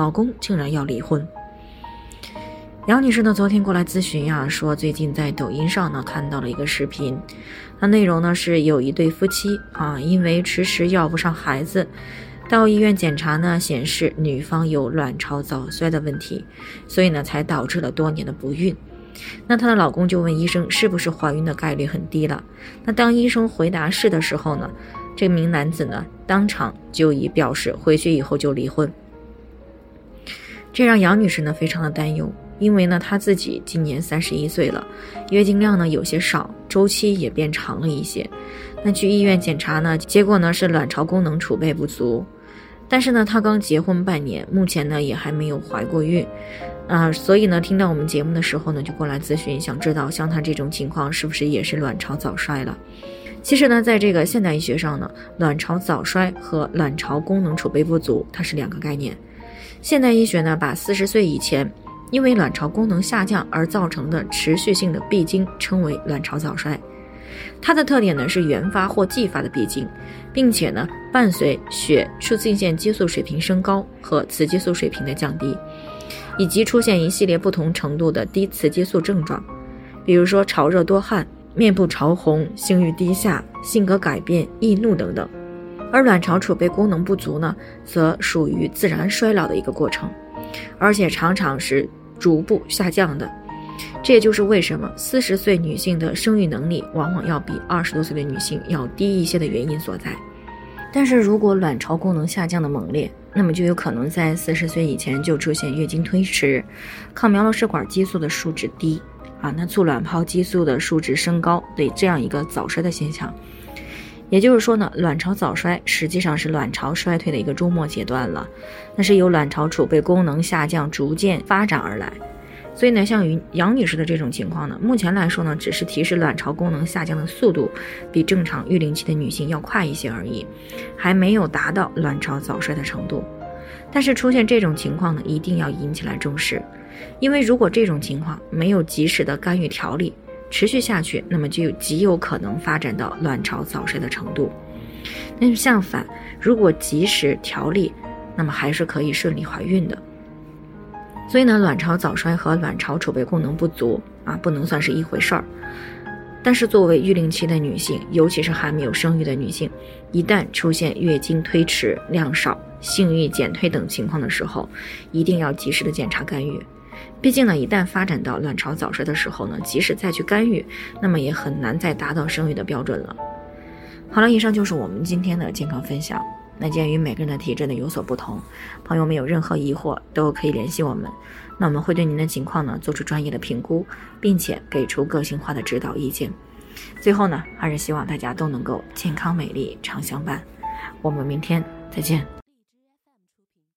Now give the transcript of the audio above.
老公竟然要离婚。杨女士呢，昨天过来咨询呀，说最近在抖音上呢看到了一个视频，那内容呢是有一对夫妻啊，因为迟迟要不上孩子，到医院检查呢显示女方有卵巢早衰的问题，所以呢才导致了多年的不孕。那她的老公就问医生是不是怀孕的概率很低了？那当医生回答是的时候呢，这名男子呢当场就已表示回去以后就离婚。这让杨女士呢非常的担忧，因为呢她自己今年三十一岁了，月经量呢有些少，周期也变长了一些。那去医院检查呢，结果呢是卵巢功能储备不足。但是呢，她刚结婚半年，目前呢也还没有怀过孕。啊，所以呢，听到我们节目的时候呢，就过来咨询，想知道像她这种情况是不是也是卵巢早衰了？其实呢，在这个现代医学上呢，卵巢早衰和卵巢功能储备不足它是两个概念。现代医学呢，把四十岁以前因为卵巢功能下降而造成的持续性的闭经称为卵巢早衰。它的特点呢是原发或继发的闭经，并且呢伴随血促进腺激素水平升高和雌激素水平的降低。以及出现一系列不同程度的低雌激素症状，比如说潮热多汗、面部潮红、性欲低下、性格改变、易怒等等。而卵巢储备功能不足呢，则属于自然衰老的一个过程，而且常常是逐步下降的。这也就是为什么四十岁女性的生育能力往往要比二十多岁的女性要低一些的原因所在。但是如果卵巢功能下降的猛烈，那么就有可能在四十岁以前就出现月经推迟、抗苗络试管激素的数值低啊，那促卵泡激素的数值升高，对这样一个早衰的现象。也就是说呢，卵巢早衰实际上是卵巢衰退的一个终末阶段了，那是由卵巢储备功能下降逐渐发展而来。所以呢，像于杨女士的这种情况呢，目前来说呢，只是提示卵巢功能下降的速度比正常育龄期的女性要快一些而已，还没有达到卵巢早衰的程度。但是出现这种情况呢，一定要引起来重视，因为如果这种情况没有及时的干预调理，持续下去，那么就极有可能发展到卵巢早衰的程度。但是相反，如果及时调理，那么还是可以顺利怀孕的。所以呢，卵巢早衰和卵巢储备功能不足啊，不能算是一回事儿。但是作为育龄期的女性，尤其是还没有生育的女性，一旦出现月经推迟、量少、性欲减退等情况的时候，一定要及时的检查干预。毕竟呢，一旦发展到卵巢早衰的时候呢，即使再去干预，那么也很难再达到生育的标准了。好了，以上就是我们今天的健康分享。那鉴于每个人的体质呢有所不同，朋友们有任何疑惑都可以联系我们，那我们会对您的情况呢做出专业的评估，并且给出个性化的指导意见。最后呢，还是希望大家都能够健康美丽常相伴。我们明天再见。